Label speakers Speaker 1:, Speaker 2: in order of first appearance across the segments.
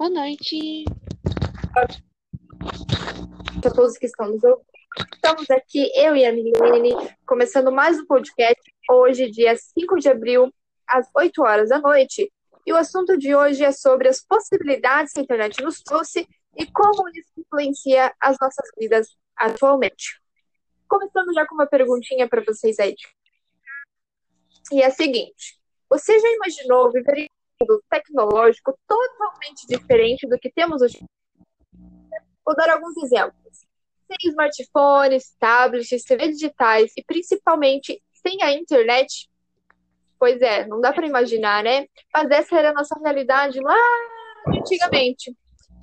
Speaker 1: Boa noite.
Speaker 2: A todos que estão nos ouvindo. Estamos aqui, eu e a Milene, começando mais um podcast, hoje, dia 5 de abril, às 8 horas da noite. E o assunto de hoje é sobre as possibilidades que a internet nos trouxe e como isso influencia as nossas vidas atualmente. Começando já com uma perguntinha para vocês aí. E é a seguinte: você já imaginou viver tecnológico totalmente diferente do que temos hoje? Vou dar alguns exemplos. Sem smartphones, tablets, TV digitais e principalmente sem a internet? Pois é, não dá para imaginar, né? Mas essa era a nossa realidade lá antigamente.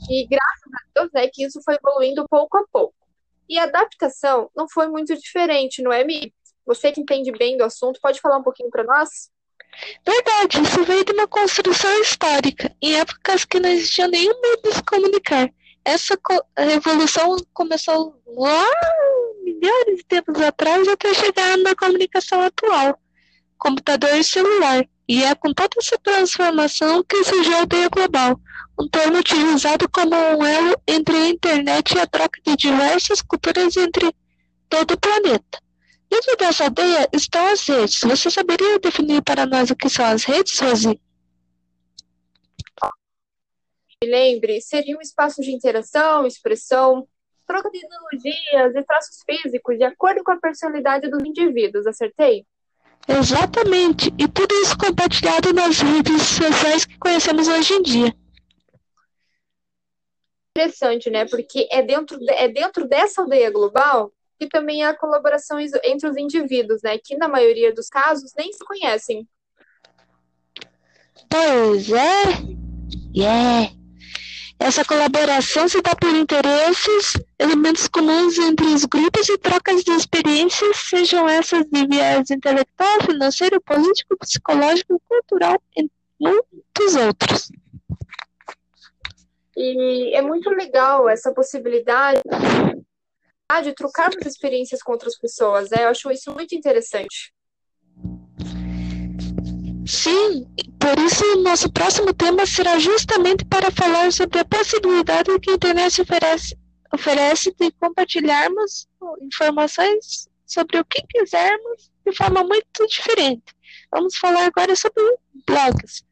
Speaker 2: E graças a Deus, né, que isso foi evoluindo pouco a pouco. E a adaptação não foi muito diferente, não é, Mi? Você que entende bem do assunto, pode falar um pouquinho para nós?
Speaker 1: Verdade, isso veio de uma construção histórica, em épocas que não existia nenhum meio de se comunicar. Essa revolução começou lá milhares de tempos atrás até chegar na comunicação atual, computador e celular. E é com toda essa transformação que surgiu a aldeia global, um termo utilizado como um elo entre a internet e a troca de diversas culturas entre todo o planeta. Dentro dessa aldeia estão as redes. Você saberia definir para nós o que são as redes, Rosi?
Speaker 2: lembre, seria um espaço de interação, expressão, troca de ideologias e traços físicos de acordo com a personalidade dos indivíduos, acertei?
Speaker 1: Exatamente, e tudo isso compartilhado nas redes sociais que conhecemos hoje em dia.
Speaker 2: Interessante, né? Porque é dentro, de, é dentro dessa aldeia global que também há colaborações entre os indivíduos, né? Que na maioria dos casos nem se conhecem.
Speaker 1: Pois é. Yeah. Essa colaboração se dá por interesses, elementos comuns entre os grupos e trocas de experiências, sejam essas de viés intelectual, financeiro, político, psicológico, cultural, e muitos outros.
Speaker 2: E é muito legal essa possibilidade de trocarmos experiências com outras pessoas. Né? Eu acho isso muito interessante.
Speaker 1: Sim, por isso o nosso próximo tema será justamente para falar sobre a possibilidade que a internet oferece, oferece de compartilharmos informações sobre o que quisermos de forma muito diferente. Vamos falar agora sobre blogs.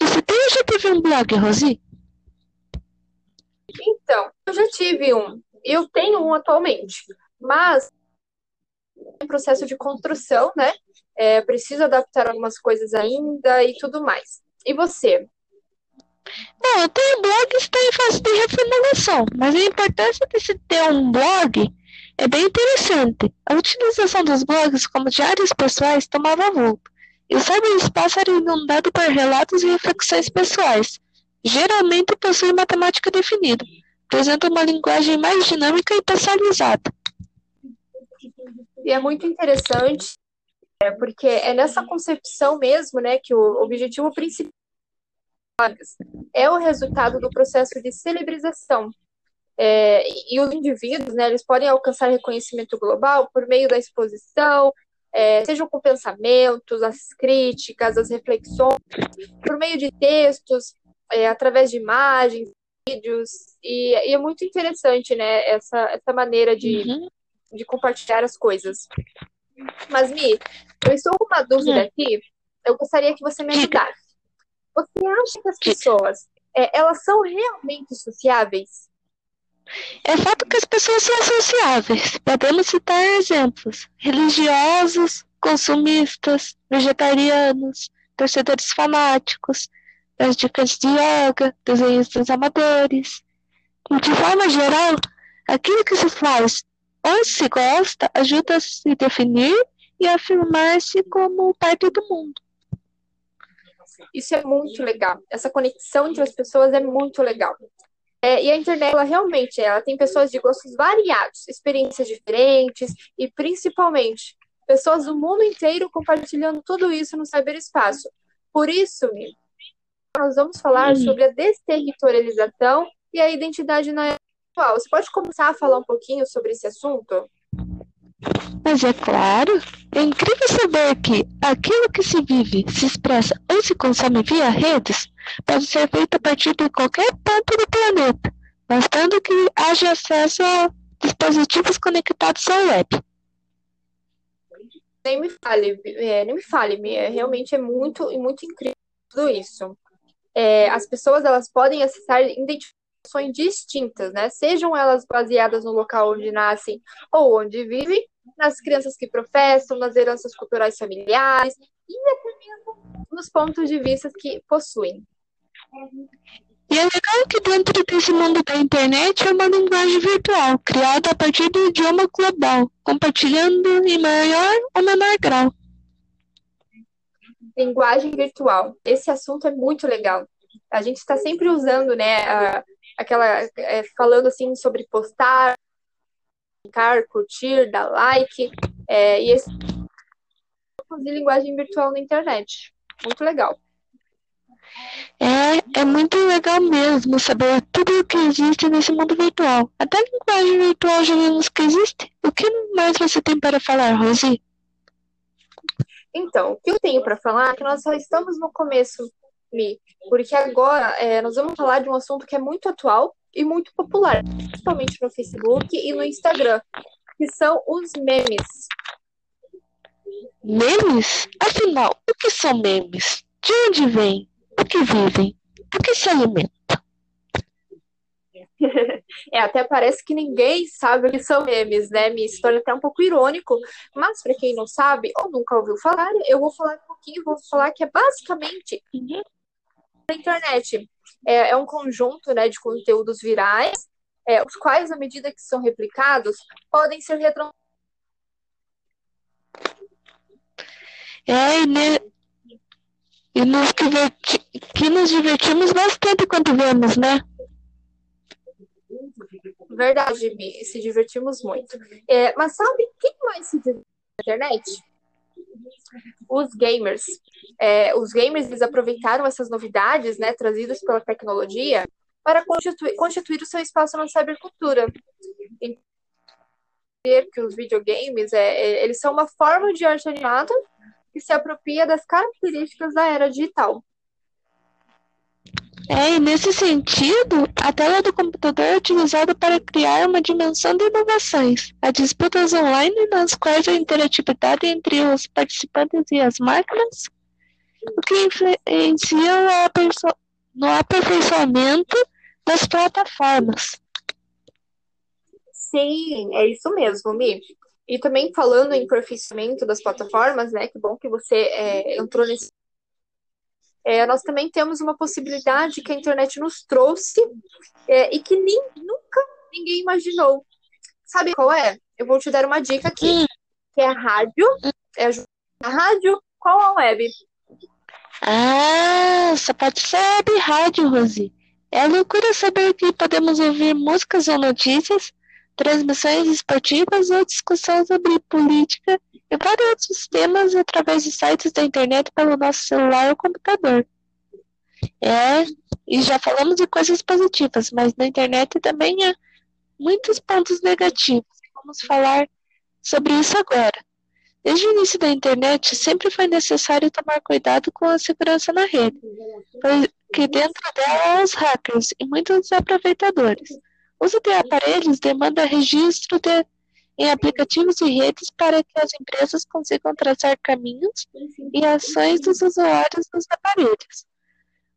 Speaker 1: Você tem ou já teve um blog, Rosi?
Speaker 2: Então, eu já tive um. Eu tenho um atualmente, mas em processo de construção, né? é, preciso adaptar algumas coisas ainda e tudo mais. E você?
Speaker 1: Não, eu tenho blog que está em fase de reformulação, mas a importância de se ter um blog é bem interessante. A utilização dos blogs como diários pessoais tomava vulto, e o cyberespaço era inundado por relatos e reflexões pessoais. Geralmente possui matemática definida, apresenta uma linguagem mais dinâmica e personalizada.
Speaker 2: E é muito interessante é, porque é nessa concepção mesmo, né, que o objetivo principal é o resultado do processo de celebrização. É, e os indivíduos, né, eles podem alcançar reconhecimento global por meio da exposição, é, sejam com pensamentos, as críticas, as reflexões, por meio de textos, é, através de imagens, vídeos, e, e, é muito interessante, né, essa, essa maneira de, uhum. de compartilhar as coisas. Mas, Mi, eu estou com uma dúvida aqui. Eu gostaria que você me ajudasse. Você acha que as pessoas, é, elas são realmente sociáveis?
Speaker 1: É fato que as pessoas são sociáveis. Podemos citar exemplos: religiosos, consumistas, vegetarianos, torcedores fanáticos, praticantes de yoga, desenhistas amadores. De forma geral, aquilo que se faz Onde se gosta ajuda a se definir e afirmar-se como parte do mundo.
Speaker 2: Isso é muito legal. Essa conexão entre as pessoas é muito legal. É, e a internet, ela realmente, ela tem pessoas de gostos variados, experiências diferentes e, principalmente, pessoas do mundo inteiro compartilhando tudo isso no cyberespaço. Por isso, nós vamos falar uhum. sobre a desterritorialização e a identidade na você pode começar a falar um pouquinho sobre esse assunto?
Speaker 1: Mas é claro, é incrível saber que aquilo que se vive, se expressa ou se consome via redes pode ser feito a partir de qualquer ponto do planeta, bastando que haja acesso a dispositivos conectados à web.
Speaker 2: Nem me fale, é, nem me fale, é, realmente é muito, muito incrível tudo isso. É, as pessoas elas podem acessar identificações distintas, né? Sejam elas baseadas no local onde nascem ou onde vivem, nas crianças que professam, nas heranças culturais familiares e até mesmo nos pontos de vista que possuem.
Speaker 1: E é legal que dentro desse mundo da internet é uma linguagem virtual, criada a partir do idioma global, compartilhando em maior ou menor grau.
Speaker 2: Linguagem virtual. Esse assunto é muito legal. A gente está sempre usando, né, a, aquela, é, falando assim sobre postar, clicar, curtir, dar like, é, e esse linguagem virtual na internet. Muito legal.
Speaker 1: É, é muito legal mesmo saber tudo o que existe nesse mundo virtual. Até a linguagem virtual já vimos que existe. O que mais você tem para falar, Rosi?
Speaker 2: Então, o que eu tenho para falar é que nós só estamos no começo, Mi, porque agora é, nós vamos falar de um assunto que é muito atual e muito popular, principalmente no Facebook e no Instagram, que são os memes.
Speaker 1: Memes? Afinal, o que são memes? De onde vêm? O que vivem? O que se alimentam?
Speaker 2: É, até parece que ninguém sabe o que são memes, né? Me torna até um pouco irônico, mas para quem não sabe ou nunca ouviu falar, eu vou falar um pouquinho, vou falar que é basicamente a internet. É, é, um conjunto né, de conteúdos virais, é, os quais, à medida que são replicados, podem ser retrans...
Speaker 1: É, e, ne... e nos diverti... que nos divertimos bastante quando vemos, né?
Speaker 2: Verdade, Mi, se divertimos muito. É, mas sabe quem mais se diverte na internet? Os gamers. É, os gamers eles aproveitaram essas novidades né, trazidas pela tecnologia para constituir, constituir o seu espaço na cybercultura. Entender que os videogames é, é, eles são uma forma de arte animada que se apropria das características da era digital.
Speaker 1: É, e nesse sentido, a tela do computador é utilizada para criar uma dimensão de inovações. Há disputas online nas quais a interatividade entre os participantes e as máquinas, o que influencia no aperfeiçoamento das plataformas.
Speaker 2: Sim, é isso mesmo, Mi. E também falando em aperfeiçoamento das plataformas, né? Que bom que você é, entrou nesse é, nós também temos uma possibilidade que a internet nos trouxe é, e que nem, nunca ninguém imaginou. Sabe qual é? Eu vou te dar uma dica aqui, que é a rádio. É a rádio qual a web?
Speaker 1: Ah, só pode ser web rádio, Rosi. É loucura saber que podemos ouvir músicas ou notícias, transmissões esportivas ou discussões sobre política e temas através de sites da internet pelo nosso celular ou computador. É, e já falamos de coisas positivas, mas na internet também há muitos pontos negativos. Vamos falar sobre isso agora. Desde o início da internet, sempre foi necessário tomar cuidado com a segurança na rede, porque dentro dela há os hackers e muitos aproveitadores. O uso de aparelhos demanda registro de em aplicativos e redes para que as empresas consigam traçar caminhos e ações dos usuários dos aparelhos.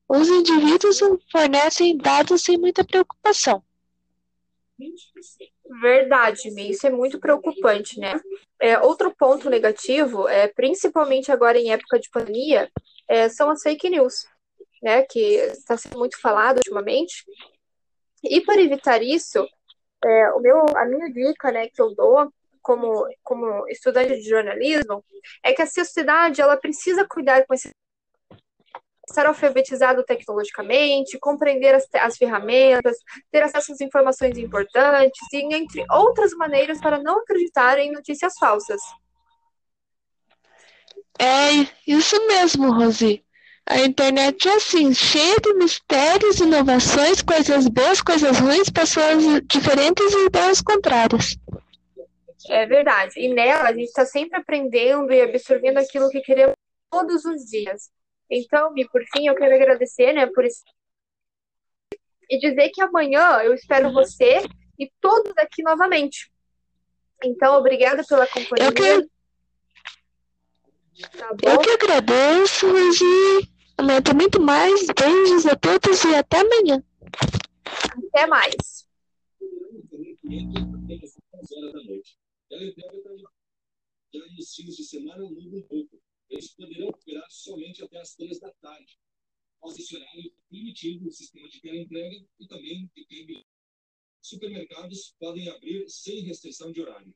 Speaker 1: Os indivíduos fornecem dados sem muita preocupação.
Speaker 2: Verdade, isso é muito preocupante, né? É, outro ponto negativo, é, principalmente agora em época de pandemia, é, são as fake news, né? Que está sendo muito falado ultimamente. E para evitar isso, é, o meu, a minha dica, né, que eu dou como, como estudante de jornalismo é que a sociedade ela precisa cuidar com esse estar alfabetizado tecnologicamente, compreender as, as ferramentas, ter acesso às informações importantes e entre outras maneiras para não acreditar em notícias falsas.
Speaker 1: É isso mesmo, Rosi. A internet é assim, cheia de mistérios, inovações, coisas boas, coisas ruins, pessoas diferentes e ideias contrárias.
Speaker 2: É verdade. E nela a gente está sempre aprendendo e absorvendo aquilo que queremos todos os dias. Então, Mi, por fim, eu quero agradecer, né, por esse e dizer que amanhã eu espero você e todos aqui novamente. Então, obrigada pela companhia.
Speaker 1: Eu que, tá eu que agradeço e amanhã tem muito mais. Beijos a todos e até amanhã.
Speaker 2: Até mais.
Speaker 3: Já nos fins de semana muda um pouco. Eles poderão operar somente até as três da tarde. Após esse horário primitivo, o sistema de teleentrega e também de câmbio. Supermercados podem abrir sem restrição de horário.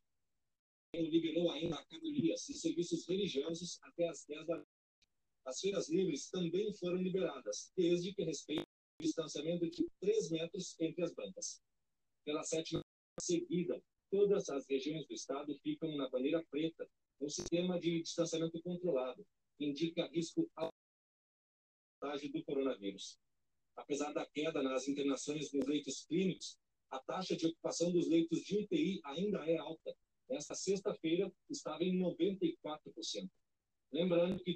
Speaker 3: Liberou ainda academias e serviços religiosos até as 10 da. As feiras livres também foram liberadas, desde que respeitem o distanciamento de 3 metros entre as bancas. Pela sétima seguida, todas as regiões do estado ficam na bandeira preta, um sistema de distanciamento controlado, que indica risco contágio do coronavírus. Apesar da queda nas internações nos leitos clínicos, a taxa de ocupação dos leitos de UTI ainda é alta. Nesta sexta-feira, estava em 94%. Lembrando que